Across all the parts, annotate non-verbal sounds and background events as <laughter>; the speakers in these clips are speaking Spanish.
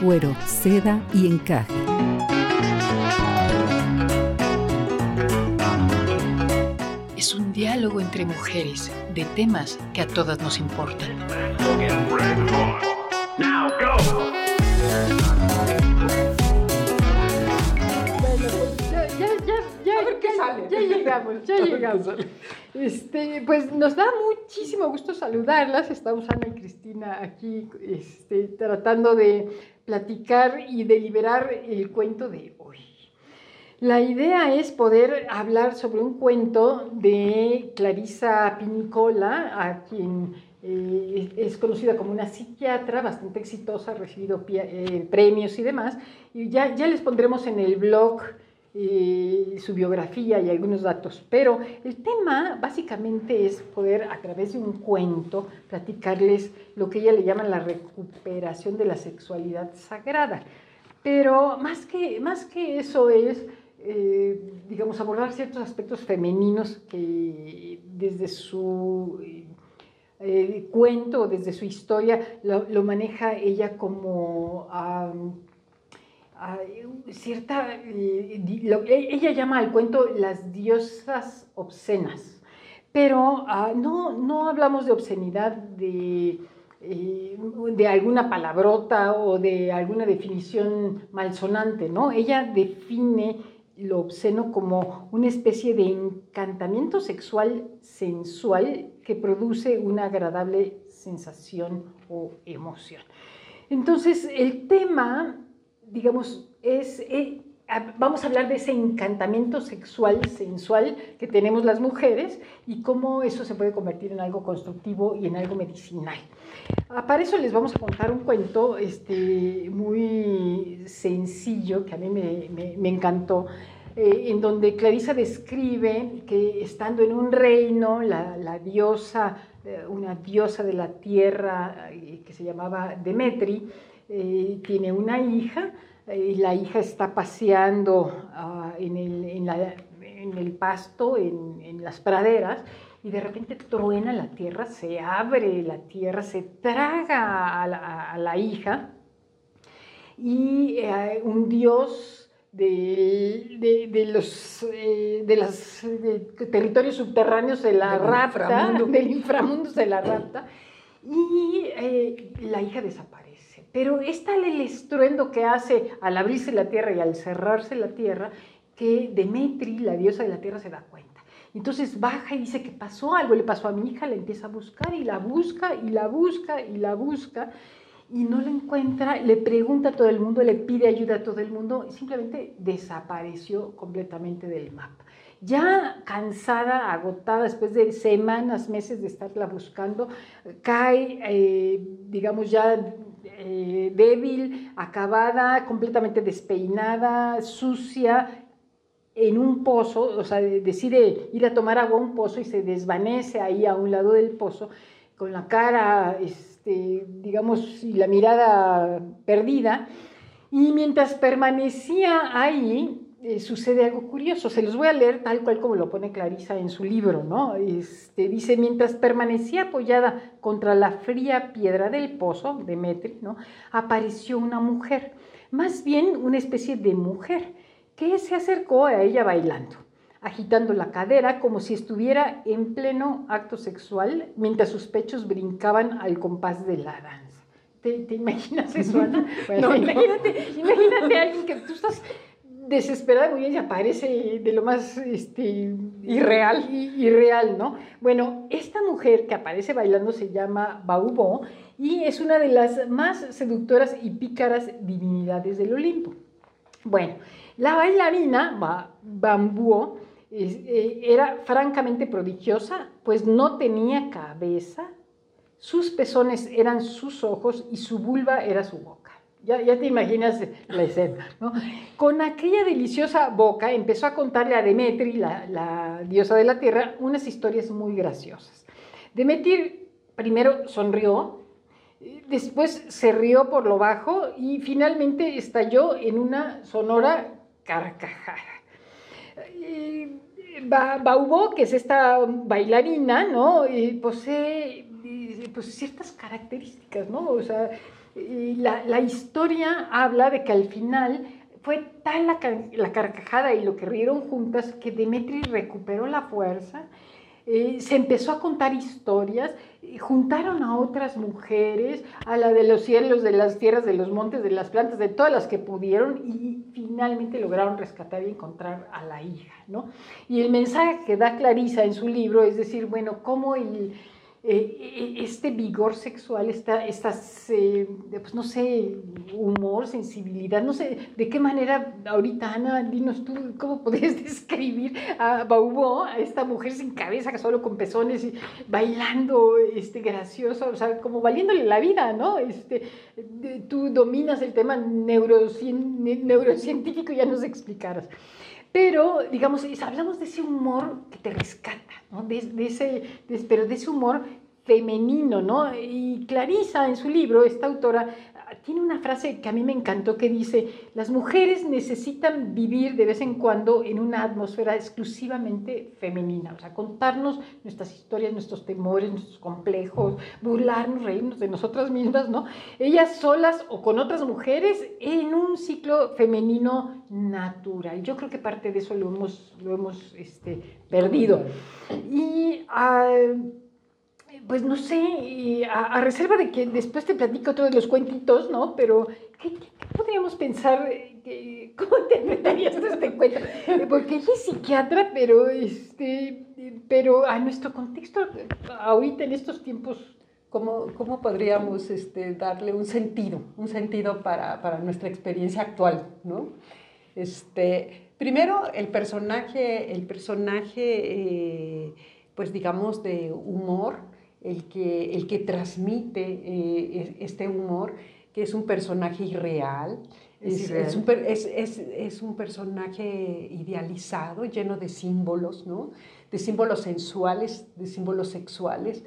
Cuero, seda y encaje. Es un diálogo entre mujeres de temas que a todas nos importan. Llegamos, ya llegamos. Este, pues nos da muchísimo gusto saludarlas. Estamos Ana y Cristina aquí este, tratando de platicar y deliberar el cuento de hoy. La idea es poder hablar sobre un cuento de Clarisa Pinicola, a quien eh, es conocida como una psiquiatra bastante exitosa, ha recibido eh, premios y demás. Y ya, ya les pondremos en el blog su biografía y algunos datos, pero el tema básicamente es poder a través de un cuento platicarles lo que ella le llama la recuperación de la sexualidad sagrada. Pero más que, más que eso es, eh, digamos, abordar ciertos aspectos femeninos que desde su eh, cuento, desde su historia, lo, maneja ella como cierta, eh, e, ella llama al cuento las diosas obscenas, pero ah, no, no hablamos de obscenidad de, eh, de alguna palabrota o de alguna definición malsonante, ¿no? Ella define lo obsceno como una especie de encantamiento sexual sensual que produce una agradable sensación o emoción. Entonces, el tema digamos, es, eh, vamos a hablar de ese encantamiento sexual, sensual que tenemos las mujeres y cómo eso se puede convertir en algo constructivo y en algo medicinal. Ah, para eso les vamos a contar un cuento este, muy sencillo que a mí me, encantó. Eh, en donde Clarisa describe que estando en un reino, la, diosa, eh, una diosa de la tierra que se llamaba Demetri, eh, tiene una hija y la hija está paseando ah, en, el, en, el, pasto, en, las praderas, y de repente truena la tierra, se abre la tierra, se traga a la, hija, y eh, un dios de, de, los, eh, de los territorios subterráneos se la rapta, <laughs> del inframundo se la rapta, y la hija desaparece. Pero es tal el estruendo que hace al abrirse la tierra y al cerrarse la tierra que Demetri, la diosa de la tierra, se da cuenta. Entonces baja y dice que pasó algo, le pasó a mi hija, la empieza a buscar y la busca y la busca y la busca y no la encuentra, le pregunta a todo el mundo, le pide ayuda a todo el mundo y simplemente desapareció completamente del mapa. Ya cansada, agotada, después de semanas, meses de estarla buscando, cae, eh, digamos, ya eh, débil, acabada, completamente despeinada, sucia, en un pozo, o sea, decide ir a tomar agua a un pozo y se desvanece ahí a un lado del pozo, con la cara, este, digamos, y la mirada perdida. Y mientras permanecía ahí, eh, sucede algo curioso. Se los voy a leer tal cual como lo pone Clarisa en su libro, ¿no? Este, dice, mientras permanecía apoyada contra la fría piedra del pozo, de Metri, ¿no? Apareció una mujer, más bien una especie de mujer, que se acercó a ella bailando, agitando la cadera como si estuviera en pleno acto sexual, mientras sus pechos brincaban al compás de la danza. ¿Te, imaginas eso, Ana? <laughs> no, imagínate, imagínate a alguien que tú estás desesperada muy bien y aparece de lo más este, irreal. Irreal, ¿no? Bueno, esta mujer que aparece bailando se llama Baubo y es una de las más seductoras y pícaras divinidades del Olimpo. Bueno, la bailarina Bambuo eh, era francamente prodigiosa, pues no tenía cabeza, sus pezones eran sus ojos y su vulva era su boca. Ya, te imaginas la escena, ¿no? Con aquella deliciosa boca empezó a contarle a Demetri, la, diosa de la tierra, unas historias muy graciosas. Demetri primero sonrió después se rió por lo bajo y finalmente estalló en una sonora carcajada. Baubó, que es esta bailarina, ¿no? posee pues, ciertas características, ¿no? O sea, la, la, historia habla de que al final fue tal la, la, carcajada y lo que rieron juntas que Demetri recuperó la fuerza, eh, se empezó a contar historias, juntaron a otras mujeres, a la de los cielos, de las tierras, de los montes, de las plantas, de todas las que pudieron y finalmente lograron rescatar y encontrar a la hija, ¿no? Y el mensaje que da Clarisa en su libro es decir, bueno, cómo el eh, este vigor sexual, esta, estas, pues no sé, humor, sensibilidad, no sé, de qué manera, ahorita Ana, dinos tú, ¿cómo <laughs> podrías describir a Baubó, a esta mujer sin cabeza, solo con pezones, bailando, este, gracioso, o sea, como valiéndole la vida, ¿no? Este, tú dominas el tema neurocientífico, ya nos explicaras. Pero, digamos, hablamos de ese humor que te rescata, ¿no? de, ese, pero de ese humor femenino, ¿no? Y Clarisa, en su libro, esta autora, tiene una frase que a mí me encantó que dice, las mujeres necesitan vivir de vez en cuando en una atmósfera exclusivamente femenina, o sea, contarnos nuestras historias, nuestros temores, nuestros complejos, burlarnos, reírnos de nosotras mismas, ¿no? Ellas solas o con otras mujeres en un ciclo femenino natural. Yo creo que parte de eso lo hemos, este, perdido. Y... Uh, pues no sé, a, reserva de que después te platico de los cuentitos, ¿no? Pero, ¿qué, podríamos pensar? ¿Cómo <laughs> interpretarías este cuento? Porque ella es psiquiatra, pero, este, pero a nuestro contexto, ahorita en estos tiempos ¿Cómo, ¿cómo, podríamos este, darle un sentido, un sentido para, para nuestra experiencia actual, ¿no? Este, primero, el personaje, el personaje eh, pues digamos, de humor, el que, el que transmite eh, este humor, que es un personaje irreal, es, es, un, es, un, personaje idealizado, lleno de símbolos, ¿no? de símbolos sensuales, de símbolos sexuales,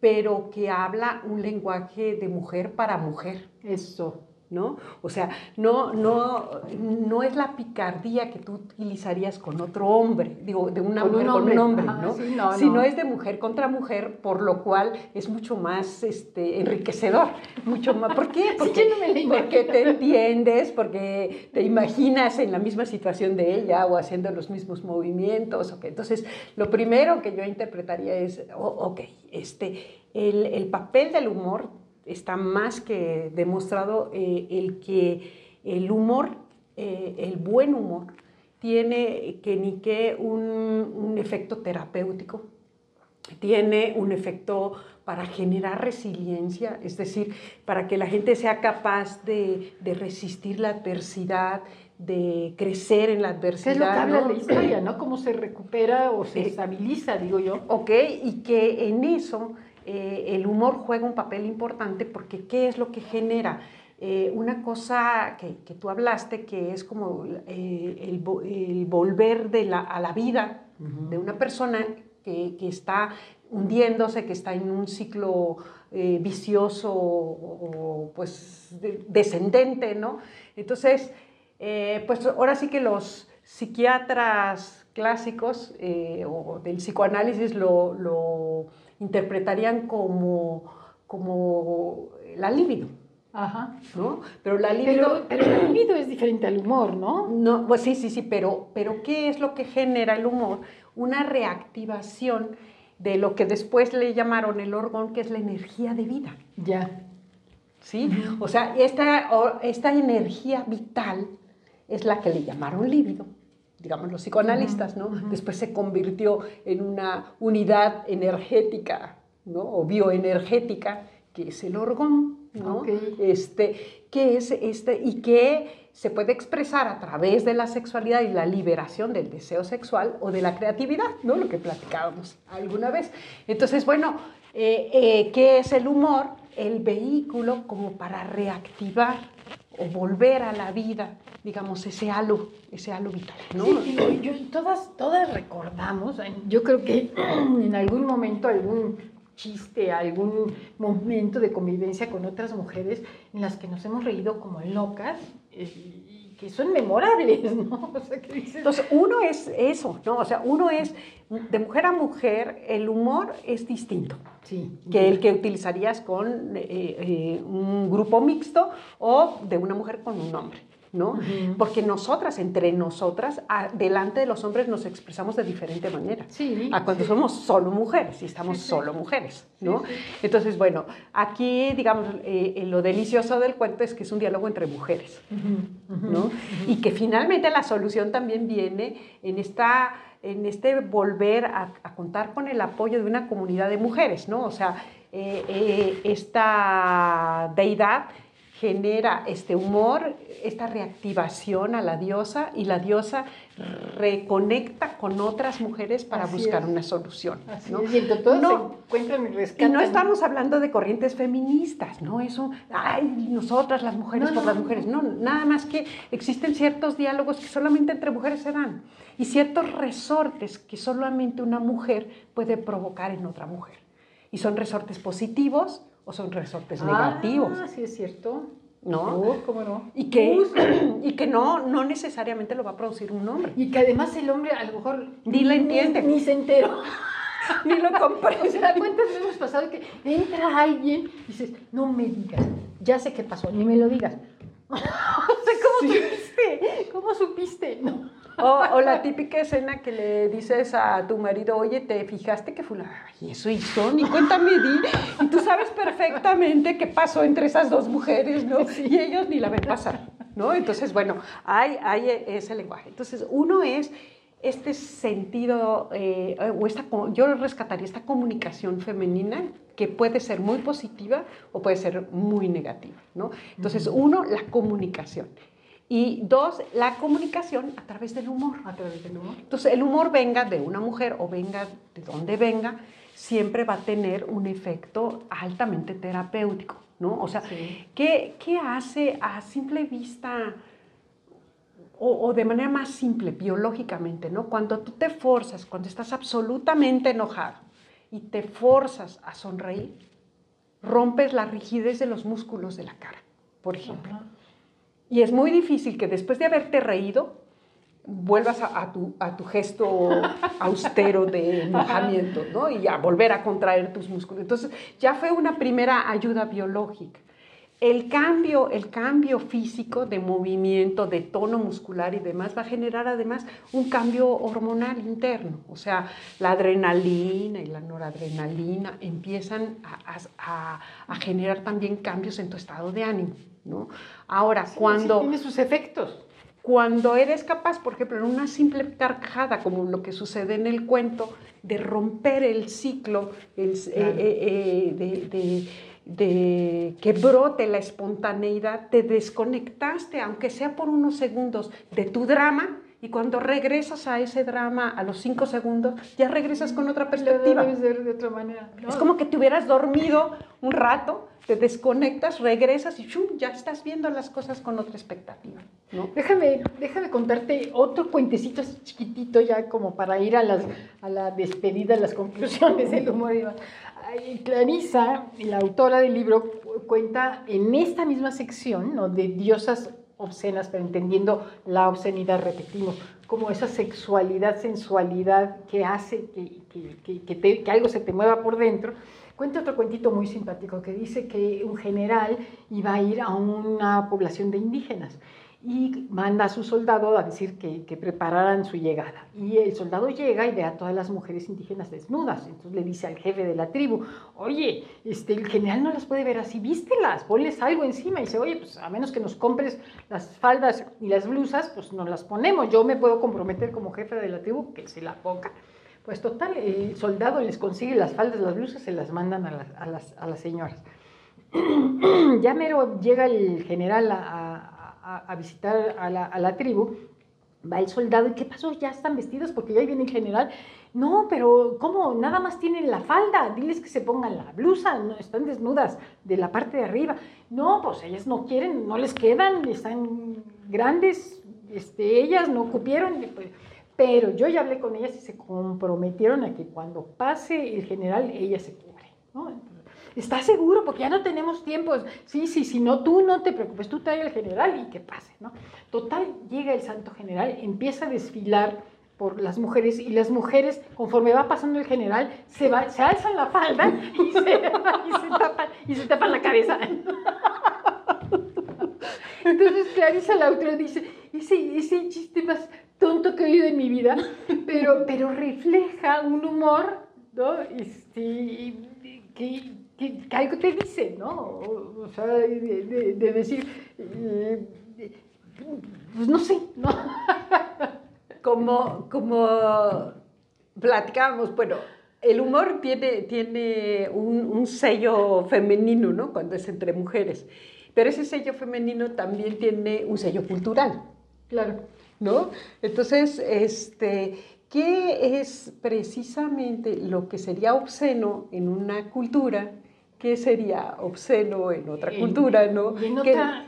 pero que habla un lenguaje de mujer para mujer. Eso. ¿No? O sea, no, no, no es la picardía que tú utilizarías con otro hombre, digo, de una mujer con un hombre, ¿no? Sino es de mujer contra mujer, por lo cual es mucho más este, enriquecedor, mucho más. ¿Por qué? <laughs> Porque, porque te entiendes, porque te imaginas en la misma situación de ella o haciendo los mismos movimientos. Okay. Entonces, lo primero que yo interpretaría es, oh, ok, este, el, el papel del humor está más que demostrado eh, el que el humor, eh, el buen humor, tiene que ni que un, efecto terapéutico, tiene un efecto para generar resiliencia, es decir, para que la gente sea capaz de, resistir la adversidad, de crecer en la adversidad. es lo que habla la historia, ¿no? Cómo se recupera o se eh, estabiliza, digo yo. Ok, y que en eso eh, el humor juega un papel importante porque ¿qué es lo que genera? Eh, una cosa que, tú hablaste, que es como eh, el, volver de la, a la vida de una persona que, está hundiéndose, que está en un ciclo vicioso o, pues descendente, ¿no? Entonces, pues ahora sí que los psiquiatras clásicos o del psicoanálisis lo interpretarían como, como la libido. Ajá. ¿no? Pero la libido... Pero, la libido es diferente al humor, ¿no? No, pues sí, sí, sí, pero, pero ¿qué es lo que genera el humor? Una reactivación de lo que después le llamaron el orgón, que es la energía de vida. Ya. ¿Sí? O sea, esta, esta energía vital es la que le llamaron líbido digamos, los psicoanalistas, ¿no? Después se convirtió en una unidad energética, ¿no? O bioenergética, que es el orgón, ¿no? Este, que es este, y que se puede expresar a través de la sexualidad y la liberación del deseo sexual o de la creatividad, ¿no? Lo que platicábamos alguna vez. Entonces, bueno, eh, eh, ¿qué es el humor? El vehículo como para reactivar o volver a la vida digamos, ese halo, ese halo vital. ¿no? Sí, todas, todas recordamos, yo creo que <clears throat> en algún momento algún chiste, algún momento de convivencia con otras mujeres en las que nos hemos reído como locas. Eh, que son memorables, <laughs> ¿no? O sea, Entonces, uno es eso, ¿no? O sea, uno es, de mujer a mujer, el humor es distinto. Sí. Que el que utilizarías con eh, eh, un grupo mixto o de una mujer con un hombre. ¿No? Porque nosotras, entre nosotras, delante de los hombres nos expresamos de diferente manera. Sí. A cuando somos solo mujeres y estamos solo mujeres, ¿no? Entonces, bueno, aquí, digamos, eh, lo delicioso del cuento es que es un diálogo entre mujeres, ¿no? Y que finalmente la solución también viene en esta en este volver a, contar con el apoyo de una comunidad de mujeres, ¿no? O sea, eh, eh, esta deidad genera este humor, esta reactivación a la diosa y la diosa reconecta con otras mujeres para buscar una solución. ¿no? Y no, Y no estamos hablando de corrientes feministas, ¿no? Eso, ay, nosotras las mujeres por las mujeres. No, nada más que existen ciertos diálogos que solamente entre mujeres se dan y ciertos resortes que solamente una mujer puede provocar en otra mujer. Y son resortes positivos o son resortes negativos. Ah, sí es cierto. ¿No? ¿Cómo no? Y que, <clears throat> y que no, no necesariamente lo va a producir un hombre. Y que además el hombre a lo mejor ni lo entiende. Ni, se entera. <laughs> ni lo comprende. <laughs> ¿Se da cuenta? hemos pasado que entra alguien y dices, no me digas, ya sé qué pasó, ni me lo digas. <laughs> ¿cómo supiste? ¿Cómo supiste? No. O, la típica escena que le dices a tu marido, oye, ¿te fijaste que fue Ay, eso hizo, ni cuéntame, di. Y tú sabes perfectamente qué pasó entre esas dos mujeres, ¿no? Y ellos ni la ven pasar, ¿no? Entonces, bueno, hay, hay ese lenguaje. Entonces, uno es este sentido, eh, o esta, yo rescataría esta comunicación femenina que puede ser muy positiva o puede ser muy negativa, ¿no? Entonces, uno, la comunicación. Y dos, la comunicación a través del humor. A través del humor. Entonces, el humor venga de una mujer o venga de donde venga, siempre va a tener un efecto altamente terapéutico, ¿no? O sea, ¿qué, ¿qué, hace a simple vista o, o, de manera más simple, biológicamente, ¿no? Cuando tú te forzas, cuando estás absolutamente enojado y te forzas a sonreír, rompes la rigidez de los músculos de la cara, por ejemplo. Y es muy difícil que después de haberte reído, vuelvas a, tu, a tu, gesto <laughs> austero de enojamiento, ¿no? Y a volver a contraer tus músculos. Entonces, ya fue una primera ayuda biológica. El cambio, el cambio físico de movimiento, de tono muscular y demás va a generar además un cambio hormonal interno. O sea, la adrenalina y la noradrenalina empiezan a, a generar también cambios en tu estado de ánimo. ¿No? Ahora, cuando... tiene sus efectos. Cuando eres capaz, por ejemplo, en una simple carcajada, como lo que sucede en el cuento, de romper el ciclo eh, eh, eh, de, que brote la espontaneidad, te desconectaste, aunque sea por unos segundos, de tu drama y cuando regresas a ese drama a los cinco segundos, ya regresas con otra perspectiva. de otra manera. Es como que te hubieras dormido un rato te desconectas, regresas y ya estás viendo las cosas con otra expectativa. ¿no? Déjame, déjame contarte otro cuentecito chiquitito ya como para ir a, las, a la despedida, a las conclusiones del humor. Clarisa, la autora del libro, cuenta en esta misma sección ¿no? de diosas obscenas, pero entendiendo la obscenidad, repetimos, como esa sexualidad, sensualidad que hace que, que, que, que algo se te mueva por dentro. Cuenta otro cuentito muy simpático que dice que un general iba a ir a una población de indígenas y manda a su soldado a decir que, que, prepararan su llegada. Y el soldado llega y ve a todas las mujeres indígenas desnudas. Entonces le dice al jefe de la tribu, oye, este, el general no las puede ver así, vístelas, ponles algo encima. Y dice, oye, pues a menos que nos compres las faldas y las blusas, pues nos las ponemos. Yo me puedo comprometer como jefe de la tribu que se la ponga. Pues total, el soldado les consigue las faldas, las blusas, se las mandan a las, a las, a las señoras. <clears throat> ya mero llega el general a, a visitar a la, a la, tribu, va el soldado, ¿y qué pasó? ¿Ya están vestidos? Porque ya viene el general. No, pero ¿cómo? Nada más tienen la falda, diles que se pongan la blusa, no, están desnudas de la parte de arriba. No, pues ellas no quieren, no les quedan, están grandes, este, ellas no cupieron. Pues, pero yo ya hablé con ellas y se comprometieron a que cuando pase el general, ellas se cubren. ¿Estás seguro? Porque ya no tenemos tiempo. Sí, sí, si no, tú no te preocupes, tú trae al general y que pase, ¿no? Total, llega el santo general, empieza a desfilar por las mujeres y las mujeres, conforme va pasando el general, se, va, se alzan la falda y se, <laughs> y se, tapan, la cabeza. Entonces Clarisa Lautra dice, ese, ese chiste más tonto que he oído en mi vida, pero, pero refleja un humor, ¿no? Este, que, que, algo te dice, ¿no? O, sea, de, decir, eh, pues no sé, ¿no? <laughs> como, como platicábamos, bueno, el humor tiene, tiene un, un, sello femenino, ¿no? Cuando es entre mujeres. Pero ese sello femenino también tiene un sello cultural. Claro. ¿No? Entonces, este, ¿qué es precisamente lo que sería obsceno en una cultura qué sería obsceno en otra cultura, ¿no?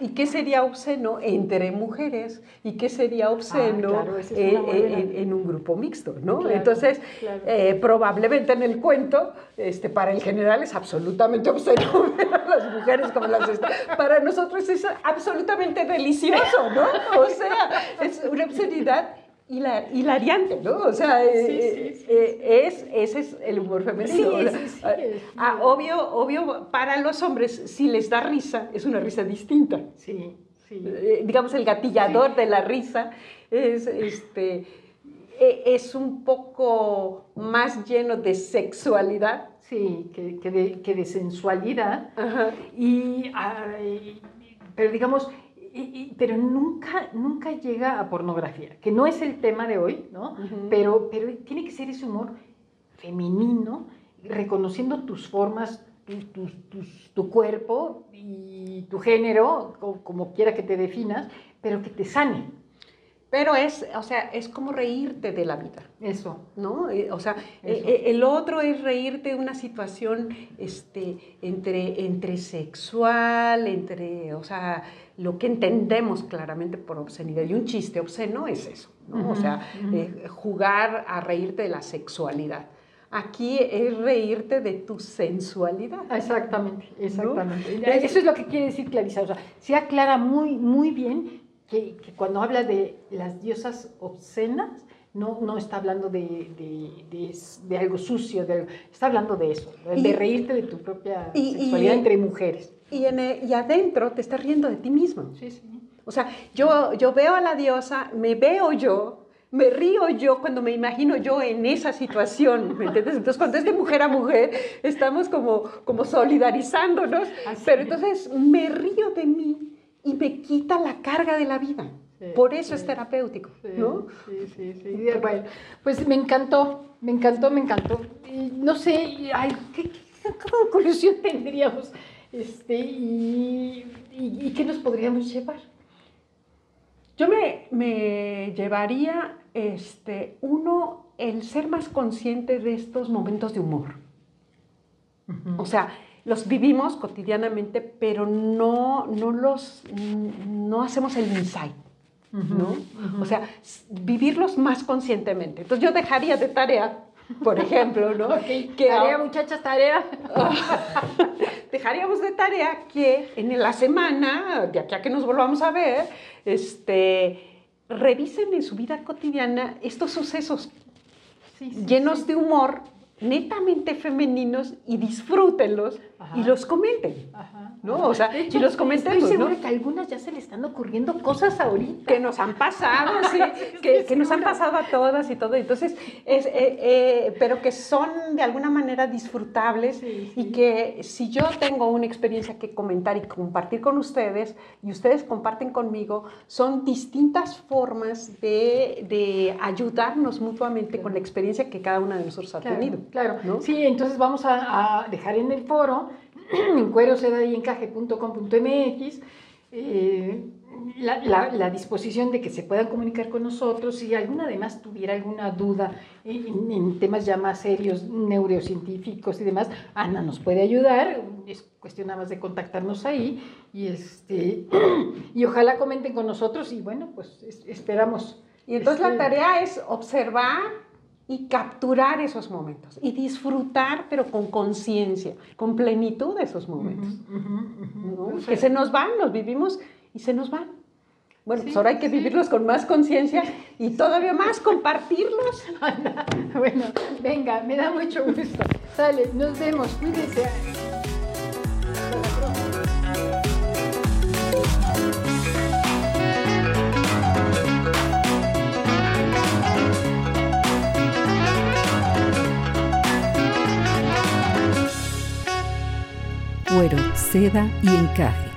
¿Y, qué sería obsceno entre mujeres? ¿Y qué sería ah, obsceno en, un grupo mixto, ¿no? Entonces, eh, probablemente en el cuento, este, para el general es absolutamente obsceno <laughs> ver a las mujeres como las Para nosotros es absolutamente delicioso, ¿no? O sea, es una obscenidad hilariante, ¿no? O sea, eh, eh, es, ese es el humor femenino. Ah, obvio, obvio, para los hombres, si les da risa, es una risa distinta. Sí, sí. Eh, digamos, el gatillador de la risa es, este, e, es un poco más lleno de sexualidad. Sí, que, que, de, sensualidad. Y, pero digamos, pero nunca, nunca llega a pornografía, que no es el tema de hoy, ¿no? pero, pero tiene que ser ese humor femenino, reconociendo tus formas, tu, cuerpo y tu género, como, quiera que te definas, pero que te sane. Pero es, o sea, es como reírte de la vida. Eso. ¿No? Eh, o sea, eh, eh, el otro es reírte de una situación este, entre, entre sexual, entre, o sea, lo que entendemos claramente por obscenidad. Y un chiste obsceno es eso, ¿no? o sea, eh, jugar a reírte de la sexualidad. Aquí es reírte de tu sensualidad. Exactamente, exactamente. Eso es lo que quiere decir Clarisa. O sea, se aclara muy, muy bien que, cuando habla de las diosas obscenas, no, no está hablando de, de, de, algo sucio, está hablando de eso, de reírte de tu propia sexualidad entre mujeres y, en y adentro te estás riendo de ti mismo. Sí, sí. O sea, yo, yo veo a la diosa, me veo yo, me río yo cuando me imagino yo en esa situación, ¿me entiendes? Entonces, cuando es de mujer a mujer, estamos como, como solidarizándonos, pero entonces me río de mí y me quita la carga de la vida. Por eso es terapéutico, ¿no? Sí, sí, sí. Bueno, pues me encantó, me encantó, me encantó. no sé, ay, ¿qué, qué conclusión <laughs> tendríamos? Este, y, qué nos podríamos llevar? Yo me, llevaría, este, uno, el ser más consciente de estos momentos de humor. O sea, los vivimos cotidianamente, pero no, no los, no hacemos el insight. ¿no? O sea, vivirlos más conscientemente. Entonces yo dejaría de tarea por ejemplo, ¿no? <laughs> Que, tarea, muchachas, tarea. <laughs> dejaríamos de tarea que en la semana, de aquí a que nos volvamos a ver, este, revisen en su vida cotidiana estos sucesos llenos de humor netamente femeninos y disfrútenlos y los comenten. ¿no? O sea, y los comentemos, Estoy segura que a algunas ya se le están ocurriendo cosas ahorita. Que nos han pasado, <laughs> sí, que, que nos han pasado a todas y todo. Entonces, es, eh, eh, pero que son de alguna manera disfrutables y que si yo tengo una experiencia que comentar y compartir con ustedes y ustedes comparten conmigo, son distintas formas de, de ayudarnos mutuamente con la experiencia que cada una de nosotros ha tenido. Claro, ¿no? sí, entonces vamos a, a dejar en el foro <clears throat> en cueroseda.com.mx eh, la, la, disposición de que se puedan comunicar con nosotros. Si alguna además tuviera alguna duda en, temas ya más serios, neurocientíficos y demás, Ana nos puede ayudar. Es cuestión nada más de contactarnos ahí y, este, <clears throat> y ojalá comenten con nosotros y bueno, pues esperamos. Y entonces la este, tarea es observar y capturar esos momentos y disfrutar, pero con conciencia, con plenitud de esos momentos. Que se nos van, los vivimos y se nos van. Bueno, pues ahora hay que vivirlos con más conciencia y todavía más compartirlos. <laughs> bueno, venga, me da mucho gusto. Sale, nos vemos, cuídense. Seda y encaje